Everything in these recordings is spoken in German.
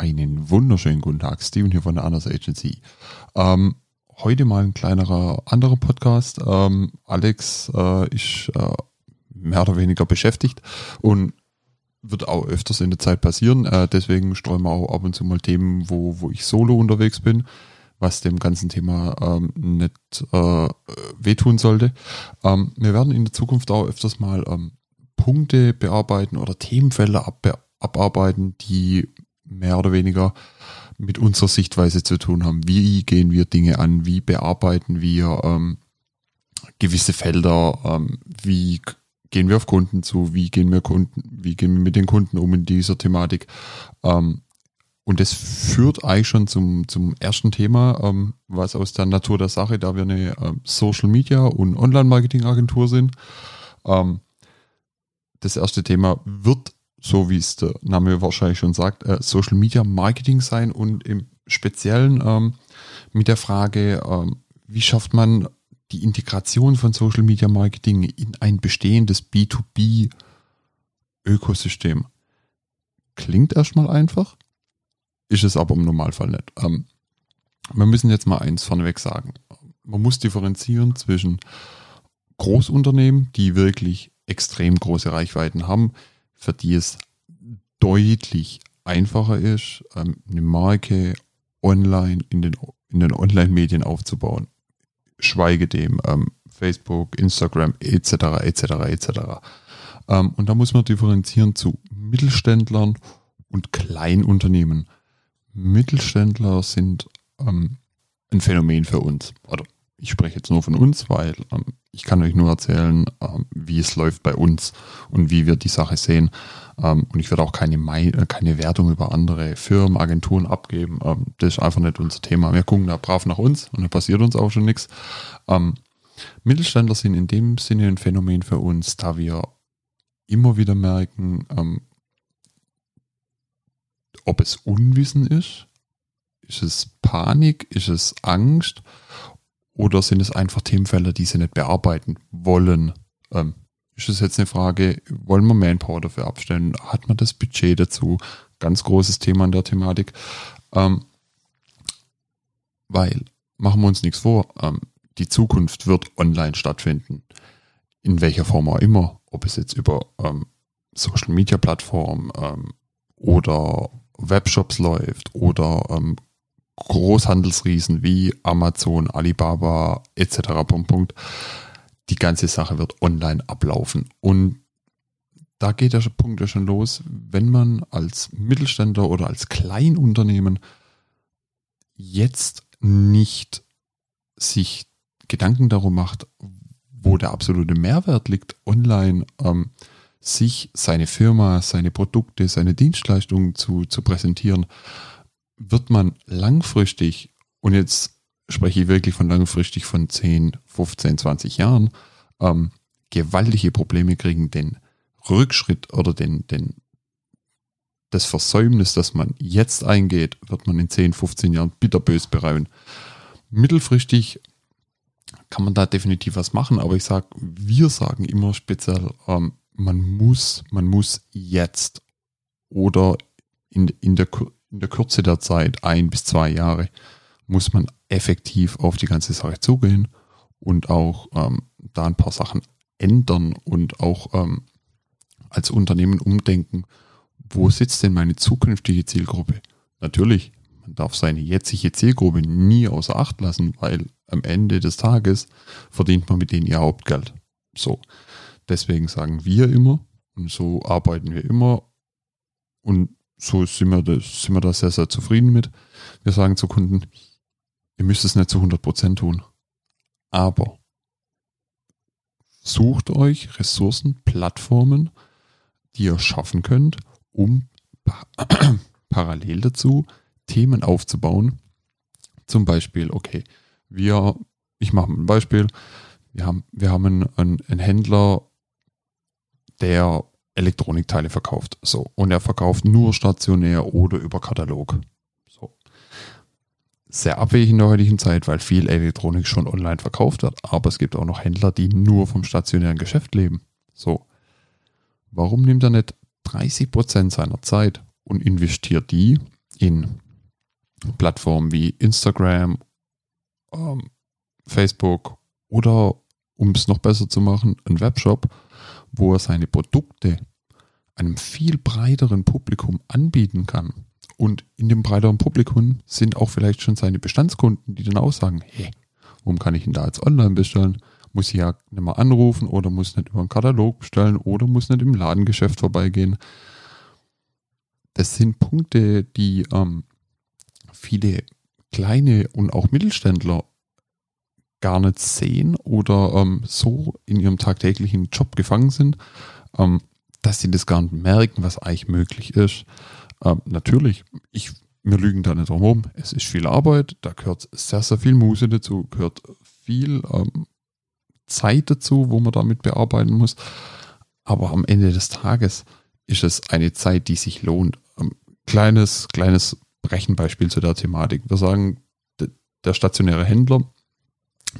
Einen wunderschönen guten Tag, Steven hier von der Anders Agency. Ähm, heute mal ein kleinerer anderer Podcast. Ähm, Alex äh, ist äh, mehr oder weniger beschäftigt und wird auch öfters in der Zeit passieren. Äh, deswegen streuen wir auch ab und zu mal Themen, wo, wo ich solo unterwegs bin, was dem ganzen Thema ähm, nicht äh, wehtun sollte. Ähm, wir werden in der Zukunft auch öfters mal ähm, Punkte bearbeiten oder Themenfelder ab, abarbeiten, die mehr oder weniger mit unserer Sichtweise zu tun haben. Wie gehen wir Dinge an? Wie bearbeiten wir ähm, gewisse Felder? Ähm, wie gehen wir auf Kunden zu? Wie gehen wir Kunden? Wie gehen wir mit den Kunden um in dieser Thematik? Ähm, und das führt eigentlich schon zum, zum ersten Thema, ähm, was aus der Natur der Sache, da wir eine ähm, Social Media und Online Marketing Agentur sind. Ähm, das erste Thema wird so wie es der Name wahrscheinlich schon sagt, äh, Social Media Marketing sein und im Speziellen ähm, mit der Frage, ähm, wie schafft man die Integration von Social Media Marketing in ein bestehendes B2B Ökosystem. Klingt erstmal einfach, ist es aber im Normalfall nicht. Ähm, wir müssen jetzt mal eins vorneweg sagen. Man muss differenzieren zwischen Großunternehmen, die wirklich extrem große Reichweiten haben, für die es deutlich einfacher ist, ähm, eine Marke online in den, in den Online-Medien aufzubauen. Schweige dem ähm, Facebook, Instagram etc. etc. etc. und da muss man differenzieren zu Mittelständlern und Kleinunternehmen. Mittelständler sind ähm, ein Phänomen für uns. Oder ich spreche jetzt nur von uns, weil ähm, ich kann euch nur erzählen, ähm, wie es läuft bei uns und wie wir die Sache sehen. Ähm, und ich werde auch keine, Mei äh, keine Wertung über andere Firmen, Agenturen abgeben. Ähm, das ist einfach nicht unser Thema. Wir gucken da brav nach uns und da passiert uns auch schon nichts. Ähm, Mittelständler sind in dem Sinne ein Phänomen für uns, da wir immer wieder merken, ähm, ob es Unwissen ist, ist es Panik, ist es Angst oder sind es einfach Themenfelder, die sie nicht bearbeiten wollen? Ähm, ist es jetzt eine Frage, wollen wir Manpower dafür abstellen? Hat man das Budget dazu? Ganz großes Thema in der Thematik. Ähm, weil, machen wir uns nichts vor, ähm, die Zukunft wird online stattfinden. In welcher Form auch immer. Ob es jetzt über ähm, Social Media Plattformen ähm, oder Webshops läuft oder ähm, Großhandelsriesen wie Amazon, Alibaba etc. Die ganze Sache wird online ablaufen. Und da geht der Punkt ja schon los, wenn man als Mittelständler oder als Kleinunternehmen jetzt nicht sich Gedanken darum macht, wo der absolute Mehrwert liegt, online ähm, sich seine Firma, seine Produkte, seine Dienstleistungen zu, zu präsentieren, wird man langfristig, und jetzt spreche ich wirklich von langfristig von 10, 15, 20 Jahren, ähm, gewaltige Probleme kriegen, den Rückschritt oder den, den, das Versäumnis, das man jetzt eingeht, wird man in 10, 15 Jahren bitterbös bereuen. Mittelfristig kann man da definitiv was machen, aber ich sage, wir sagen immer speziell, ähm, man muss, man muss jetzt oder in, in der in der Kürze der Zeit, ein bis zwei Jahre, muss man effektiv auf die ganze Sache zugehen und auch ähm, da ein paar Sachen ändern und auch ähm, als Unternehmen umdenken, wo sitzt denn meine zukünftige Zielgruppe? Natürlich, man darf seine jetzige Zielgruppe nie außer Acht lassen, weil am Ende des Tages verdient man mit denen ihr Hauptgeld. So, deswegen sagen wir immer und so arbeiten wir immer und so sind wir, da, sind wir da sehr, sehr zufrieden mit. Wir sagen zu Kunden, ihr müsst es nicht zu 100% tun. Aber sucht euch Ressourcen, Plattformen, die ihr schaffen könnt, um parallel dazu Themen aufzubauen. Zum Beispiel, okay, wir, ich mache ein Beispiel, wir haben, wir haben einen, einen Händler, der Elektronikteile verkauft. So. Und er verkauft nur stationär oder über Katalog. So. Sehr abwegig in der heutigen Zeit, weil viel Elektronik schon online verkauft wird. Aber es gibt auch noch Händler, die nur vom stationären Geschäft leben. So. Warum nimmt er nicht 30 Prozent seiner Zeit und investiert die in Plattformen wie Instagram, ähm, Facebook oder um es noch besser zu machen, ein Webshop, wo er seine Produkte einem viel breiteren Publikum anbieten kann. Und in dem breiteren Publikum sind auch vielleicht schon seine Bestandskunden, die dann auch sagen, hey, warum kann ich ihn da jetzt online bestellen? Muss ich ja nicht mal anrufen oder muss nicht über einen Katalog bestellen oder muss nicht im Ladengeschäft vorbeigehen. Das sind Punkte, die ähm, viele kleine und auch Mittelständler gar nicht sehen oder ähm, so in ihrem tagtäglichen Job gefangen sind, ähm, dass sie das gar nicht merken, was eigentlich möglich ist. Ähm, natürlich, ich, wir lügen da nicht drum herum. Es ist viel Arbeit, da gehört sehr, sehr viel Muße dazu, gehört viel ähm, Zeit dazu, wo man damit bearbeiten muss. Aber am Ende des Tages ist es eine Zeit, die sich lohnt. Ähm, kleines, kleines Rechenbeispiel zu der Thematik. Wir sagen, der stationäre Händler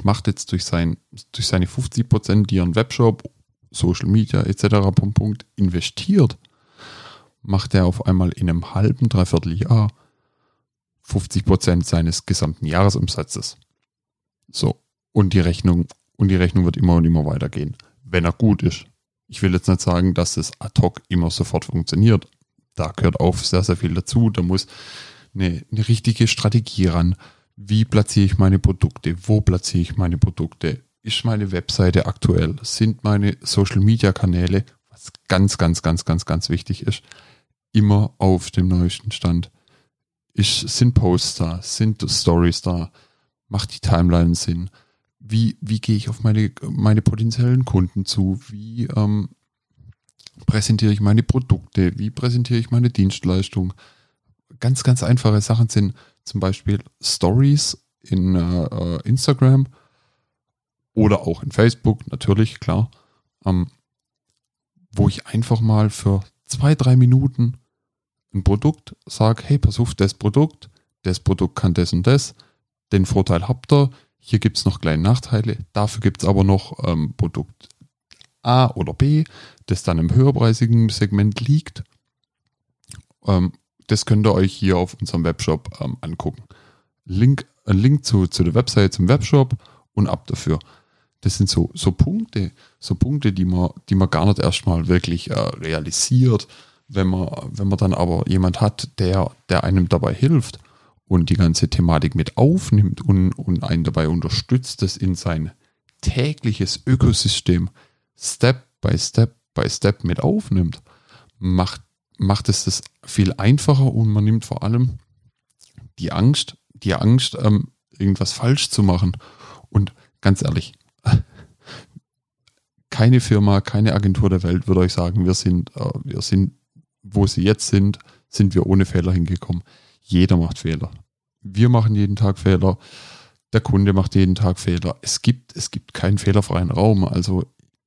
macht jetzt durch, sein, durch seine 50 Prozent, die er in Webshop, Social Media etc. Punkt, Punkt, investiert, macht er auf einmal in einem halben, dreiviertel Jahr 50 Prozent seines gesamten Jahresumsatzes. So. Und die Rechnung, und die Rechnung wird immer und immer weitergehen, wenn er gut ist. Ich will jetzt nicht sagen, dass es ad hoc immer sofort funktioniert. Da gehört auch sehr, sehr viel dazu. Da muss eine, eine richtige Strategie ran wie platziere ich meine Produkte, wo platziere ich meine Produkte, ist meine Webseite aktuell, sind meine Social-Media-Kanäle, was ganz, ganz, ganz, ganz, ganz wichtig ist, immer auf dem neuesten Stand. Ist, sind Posts da, sind Stories da, macht die Timeline Sinn, wie, wie gehe ich auf meine, meine potenziellen Kunden zu, wie ähm, präsentiere ich meine Produkte, wie präsentiere ich meine Dienstleistung. Ganz, ganz einfache Sachen sind, zum Beispiel Stories in äh, Instagram oder auch in Facebook, natürlich, klar, ähm, wo ich einfach mal für zwei, drei Minuten ein Produkt sage, hey, pass auf, das Produkt, das Produkt kann das und das, den Vorteil habt ihr, hier gibt es noch kleine Nachteile, dafür gibt es aber noch ähm, Produkt A oder B, das dann im höherpreisigen Segment liegt. Ähm, das könnt ihr euch hier auf unserem Webshop ähm, angucken. Link, ein Link zu, zu der Website zum Webshop und ab dafür. Das sind so, so Punkte, so Punkte, die man, die man gar nicht erstmal wirklich äh, realisiert, wenn man, wenn man dann aber jemand hat, der, der einem dabei hilft und die ganze Thematik mit aufnimmt und, und einen dabei unterstützt, das in sein tägliches Ökosystem Step by Step by Step mit aufnimmt, macht macht es das viel einfacher und man nimmt vor allem die Angst, die Angst, ähm, irgendwas falsch zu machen. Und ganz ehrlich, keine Firma, keine Agentur der Welt würde euch sagen, wir sind, äh, wir sind, wo sie jetzt sind, sind wir ohne Fehler hingekommen. Jeder macht Fehler. Wir machen jeden Tag Fehler. Der Kunde macht jeden Tag Fehler. Es gibt, es gibt keinen fehlerfreien Raum. Also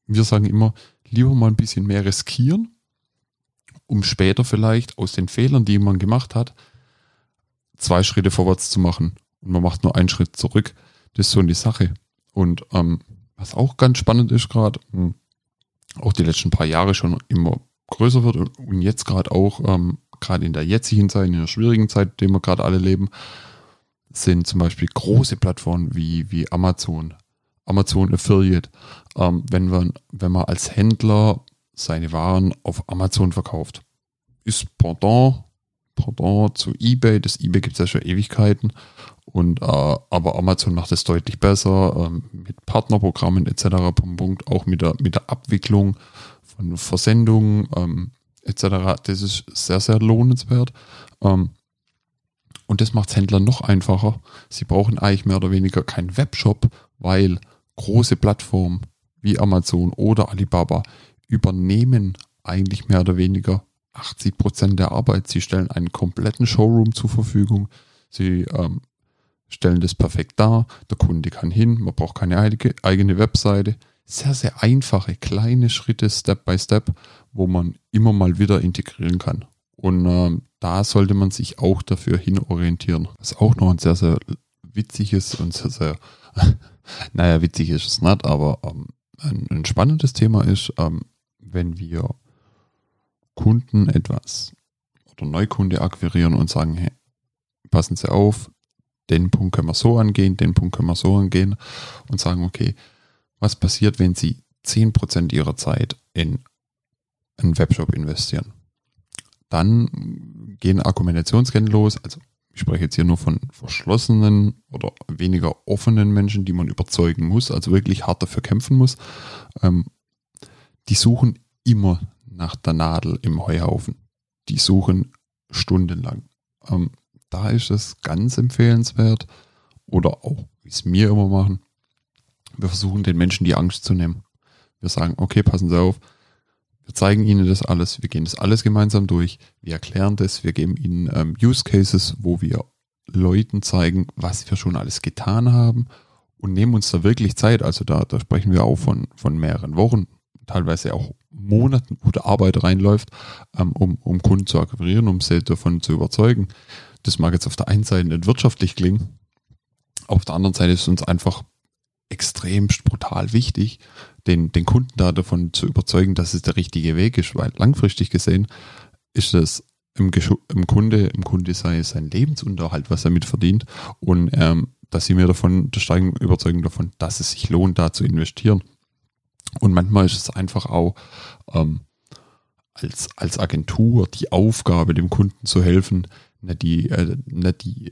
wir sagen immer, lieber mal ein bisschen mehr riskieren um später vielleicht aus den Fehlern, die man gemacht hat, zwei Schritte vorwärts zu machen. Und man macht nur einen Schritt zurück. Das ist so eine Sache. Und ähm, was auch ganz spannend ist gerade, hm, auch die letzten paar Jahre schon immer größer wird und jetzt gerade auch, ähm, gerade in der jetzigen Zeit, in der schwierigen Zeit, in der wir gerade alle leben, sind zum Beispiel große Plattformen wie, wie Amazon, Amazon Affiliate. Ähm, wenn, man, wenn man als Händler seine Waren auf Amazon verkauft. Ist Pendant, Pendant zu eBay. Das eBay gibt es ja schon Ewigkeiten. Und, äh, aber Amazon macht es deutlich besser ähm, mit Partnerprogrammen etc. Punkt, auch mit der, mit der Abwicklung von Versendungen ähm, etc. Das ist sehr, sehr lohnenswert. Ähm, und das macht es Händlern noch einfacher. Sie brauchen eigentlich mehr oder weniger keinen Webshop, weil große Plattformen wie Amazon oder Alibaba übernehmen eigentlich mehr oder weniger 80 Prozent der Arbeit. Sie stellen einen kompletten Showroom zur Verfügung. Sie ähm, stellen das perfekt dar. Der Kunde kann hin. Man braucht keine eigene Webseite. Sehr, sehr einfache, kleine Schritte, Step by Step, wo man immer mal wieder integrieren kann. Und ähm, da sollte man sich auch dafür hin orientieren. Was auch noch ein sehr, sehr witziges und sehr, sehr, naja, witzig ist es nicht, aber ähm, ein, ein, spannendes Thema ist, ähm, wenn wir Kunden etwas oder Neukunde akquirieren und sagen, hey, passen Sie auf, den Punkt können wir so angehen, den Punkt können wir so angehen und sagen, okay, was passiert, wenn Sie 10% Ihrer Zeit in einen Webshop investieren? Dann gehen Argumentationsketten los, also ich spreche jetzt hier nur von verschlossenen oder weniger offenen Menschen, die man überzeugen muss, also wirklich hart dafür kämpfen muss. Ähm, die suchen immer nach der Nadel im Heuhaufen. Die suchen stundenlang. Ähm, da ist es ganz empfehlenswert oder auch, wie es mir immer machen, wir versuchen den Menschen die Angst zu nehmen. Wir sagen, okay, passen Sie auf, wir zeigen Ihnen das alles, wir gehen das alles gemeinsam durch, wir erklären das, wir geben Ihnen ähm, Use Cases, wo wir Leuten zeigen, was wir schon alles getan haben und nehmen uns da wirklich Zeit. Also da, da sprechen wir auch von, von mehreren Wochen, teilweise auch Monaten, der Arbeit reinläuft, ähm, um, um Kunden zu akquirieren, um sie davon zu überzeugen. Das mag jetzt auf der einen Seite nicht wirtschaftlich klingen, auf der anderen Seite ist es uns einfach extrem brutal wichtig, den, den Kunden da davon zu überzeugen, dass es der richtige Weg ist, weil langfristig gesehen ist es im, im Kunde, im Kunde sei sein Lebensunterhalt, was er mit verdient und ähm, dass sie mir davon, der steigen Überzeugung davon, dass es sich lohnt, da zu investieren. Und manchmal ist es einfach auch ähm, als, als Agentur die Aufgabe, dem Kunden zu helfen, nicht die, äh, nicht die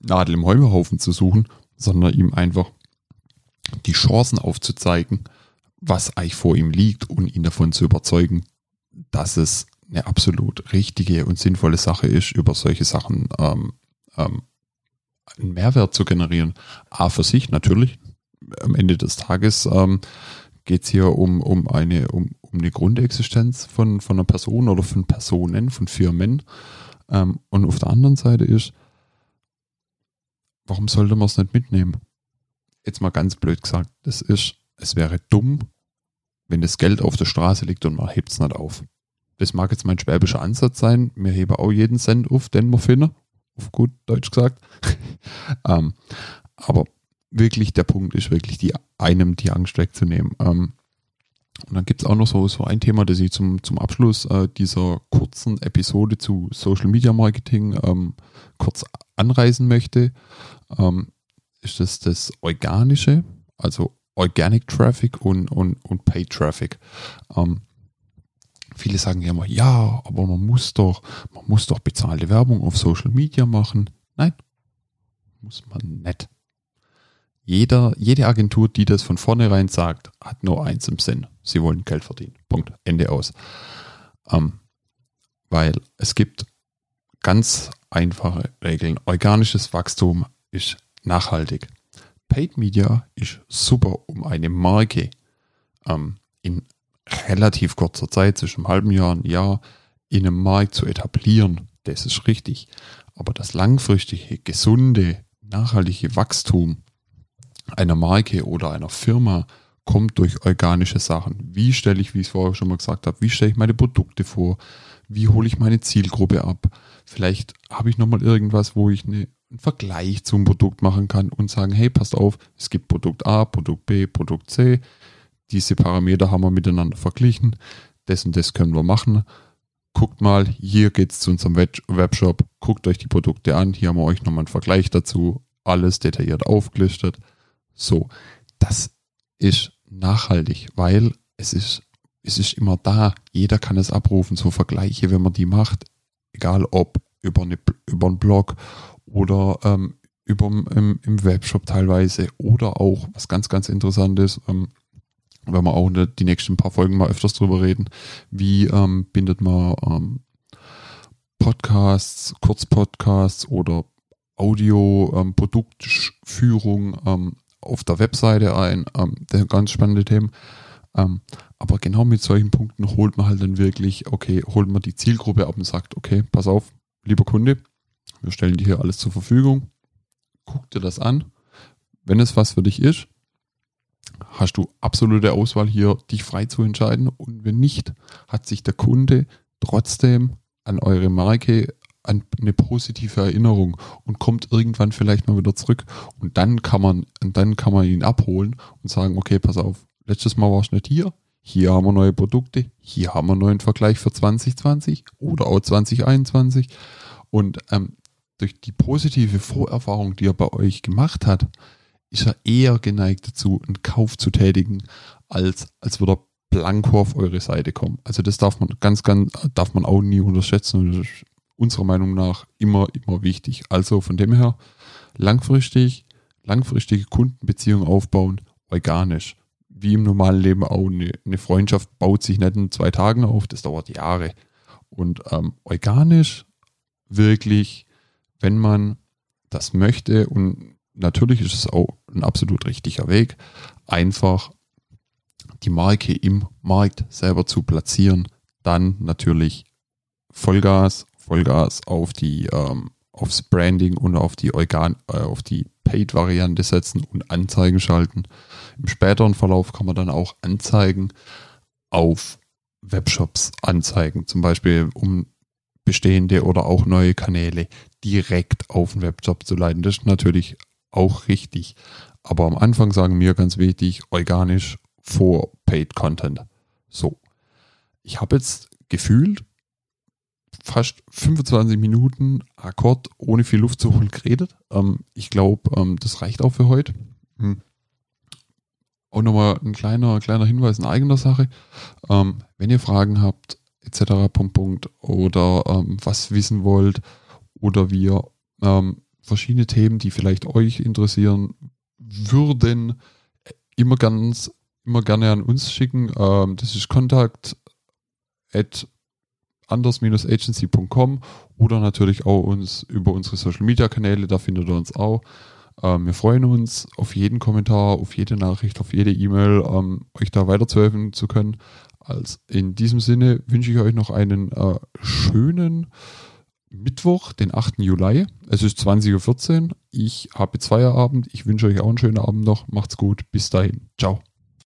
Nadel im Heuhaufen zu suchen, sondern ihm einfach die Chancen aufzuzeigen, was eigentlich vor ihm liegt und ihn davon zu überzeugen, dass es eine absolut richtige und sinnvolle Sache ist, über solche Sachen ähm, ähm, einen Mehrwert zu generieren. A für sich natürlich. Am Ende des Tages ähm, geht es hier um, um, eine, um, um eine Grundexistenz von, von einer Person oder von Personen, von Firmen. Ähm, und auf der anderen Seite ist, warum sollte man es nicht mitnehmen? Jetzt mal ganz blöd gesagt, das ist, es wäre dumm, wenn das Geld auf der Straße liegt und man hebt es nicht auf. Das mag jetzt mein schwäbischer Ansatz sein. Wir heben auch jeden Cent auf, den wir finden. Auf gut Deutsch gesagt. ähm, aber wirklich der Punkt ist wirklich, die, einem die Angst wegzunehmen. Ähm, und dann gibt es auch noch so, so ein Thema, das ich zum, zum Abschluss äh, dieser kurzen Episode zu Social Media Marketing ähm, kurz anreißen möchte. Ähm, ist das das Organische, also Organic Traffic und, und, und Paid Traffic. Ähm, viele sagen ja immer, ja, aber man muss doch, man muss doch bezahlte Werbung auf Social Media machen. Nein, muss man nicht. Jeder, jede Agentur, die das von vornherein sagt, hat nur eins im Sinn. Sie wollen Geld verdienen. Punkt. Ende aus. Ähm, weil es gibt ganz einfache Regeln. Organisches Wachstum ist nachhaltig. Paid Media ist super, um eine Marke ähm, in relativ kurzer Zeit, zwischen einem halben Jahr und einem Jahr, in einem Markt zu etablieren. Das ist richtig. Aber das langfristige, gesunde, nachhaltige Wachstum einer Marke oder einer Firma kommt durch organische Sachen. Wie stelle ich, wie ich es vorher schon mal gesagt habe, wie stelle ich meine Produkte vor? Wie hole ich meine Zielgruppe ab? Vielleicht habe ich nochmal irgendwas, wo ich eine einen Vergleich zum Produkt machen kann und sagen, hey, passt auf, es gibt Produkt A, Produkt B, Produkt C. Diese Parameter haben wir miteinander verglichen. Das und das können wir machen. Guckt mal, hier geht es zu unserem Webshop. Guckt euch die Produkte an. Hier haben wir euch nochmal einen Vergleich dazu. Alles detailliert aufgelistet. So, das ist nachhaltig, weil es ist, es ist immer da. Jeder kann es abrufen. So Vergleiche, wenn man die macht, egal ob über, eine, über einen Blog oder ähm, über, im, im, Webshop teilweise oder auch, was ganz, ganz interessant ist, ähm, wenn wir auch die nächsten paar Folgen mal öfters drüber reden, wie ähm, bindet man ähm, Podcasts, Kurzpodcasts oder Audio-Produktführung ähm, auf der Webseite ein. Ähm, ganz spannende Themen. Ähm, aber genau mit solchen Punkten holt man halt dann wirklich, okay, holt man die Zielgruppe ab und sagt, okay, pass auf, lieber Kunde, wir stellen dir hier alles zur Verfügung. Guck dir das an. Wenn es was für dich ist, hast du absolute Auswahl hier, dich frei zu entscheiden. Und wenn nicht, hat sich der Kunde trotzdem an eure Marke an eine positive Erinnerung und kommt irgendwann vielleicht mal wieder zurück und dann kann man, dann kann man ihn abholen und sagen, okay, pass auf, letztes Mal warst du nicht hier, hier haben wir neue Produkte, hier haben wir einen neuen Vergleich für 2020 oder auch 2021 und ähm, durch die positive Vorerfahrung, die er bei euch gemacht hat, ist er eher geneigt dazu, einen Kauf zu tätigen, als, als würde er blanko auf eure Seite kommen. Also das darf man ganz, ganz, darf man auch nie unterschätzen unserer Meinung nach immer, immer wichtig. Also von dem her langfristig, langfristige Kundenbeziehungen aufbauen, organisch. Wie im normalen Leben auch. Eine, Freundschaft baut sich nicht in zwei Tagen auf, das dauert Jahre. Und ähm, organisch wirklich, wenn man das möchte und natürlich ist es auch ein absolut richtiger Weg, einfach die Marke im Markt selber zu platzieren, dann natürlich Vollgas, Vollgas auf die ähm, aufs Branding und auf die Organ, äh, auf die Paid-Variante setzen und Anzeigen schalten. Im späteren Verlauf kann man dann auch Anzeigen auf Webshops anzeigen, zum Beispiel um bestehende oder auch neue Kanäle direkt auf den Webshop zu leiten. Das ist natürlich auch richtig. Aber am Anfang sagen wir ganz wichtig, organisch vor Paid Content. So. Ich habe jetzt gefühlt fast 25 Minuten Akkord ohne viel Luft zu holen geredet. Ähm, ich glaube, ähm, das reicht auch für heute. Hm. Auch nochmal ein kleiner, kleiner Hinweis in eigener Sache. Ähm, wenn ihr Fragen habt, etc. Punkt, Punkt, oder ähm, was wissen wollt oder wir ähm, verschiedene Themen, die vielleicht euch interessieren würden, immer ganz, immer gerne an uns schicken. Ähm, das ist kontakt anders-agency.com oder natürlich auch uns über unsere Social Media Kanäle, da findet ihr uns auch. Ähm, wir freuen uns auf jeden Kommentar, auf jede Nachricht, auf jede E-Mail, ähm, euch da weiterzuhelfen zu können. Als in diesem Sinne wünsche ich euch noch einen äh, schönen Mittwoch, den 8. Juli. Es ist 20.14 Uhr. Ich habe Feierabend. Ich wünsche euch auch einen schönen Abend noch. Macht's gut. Bis dahin. Ciao.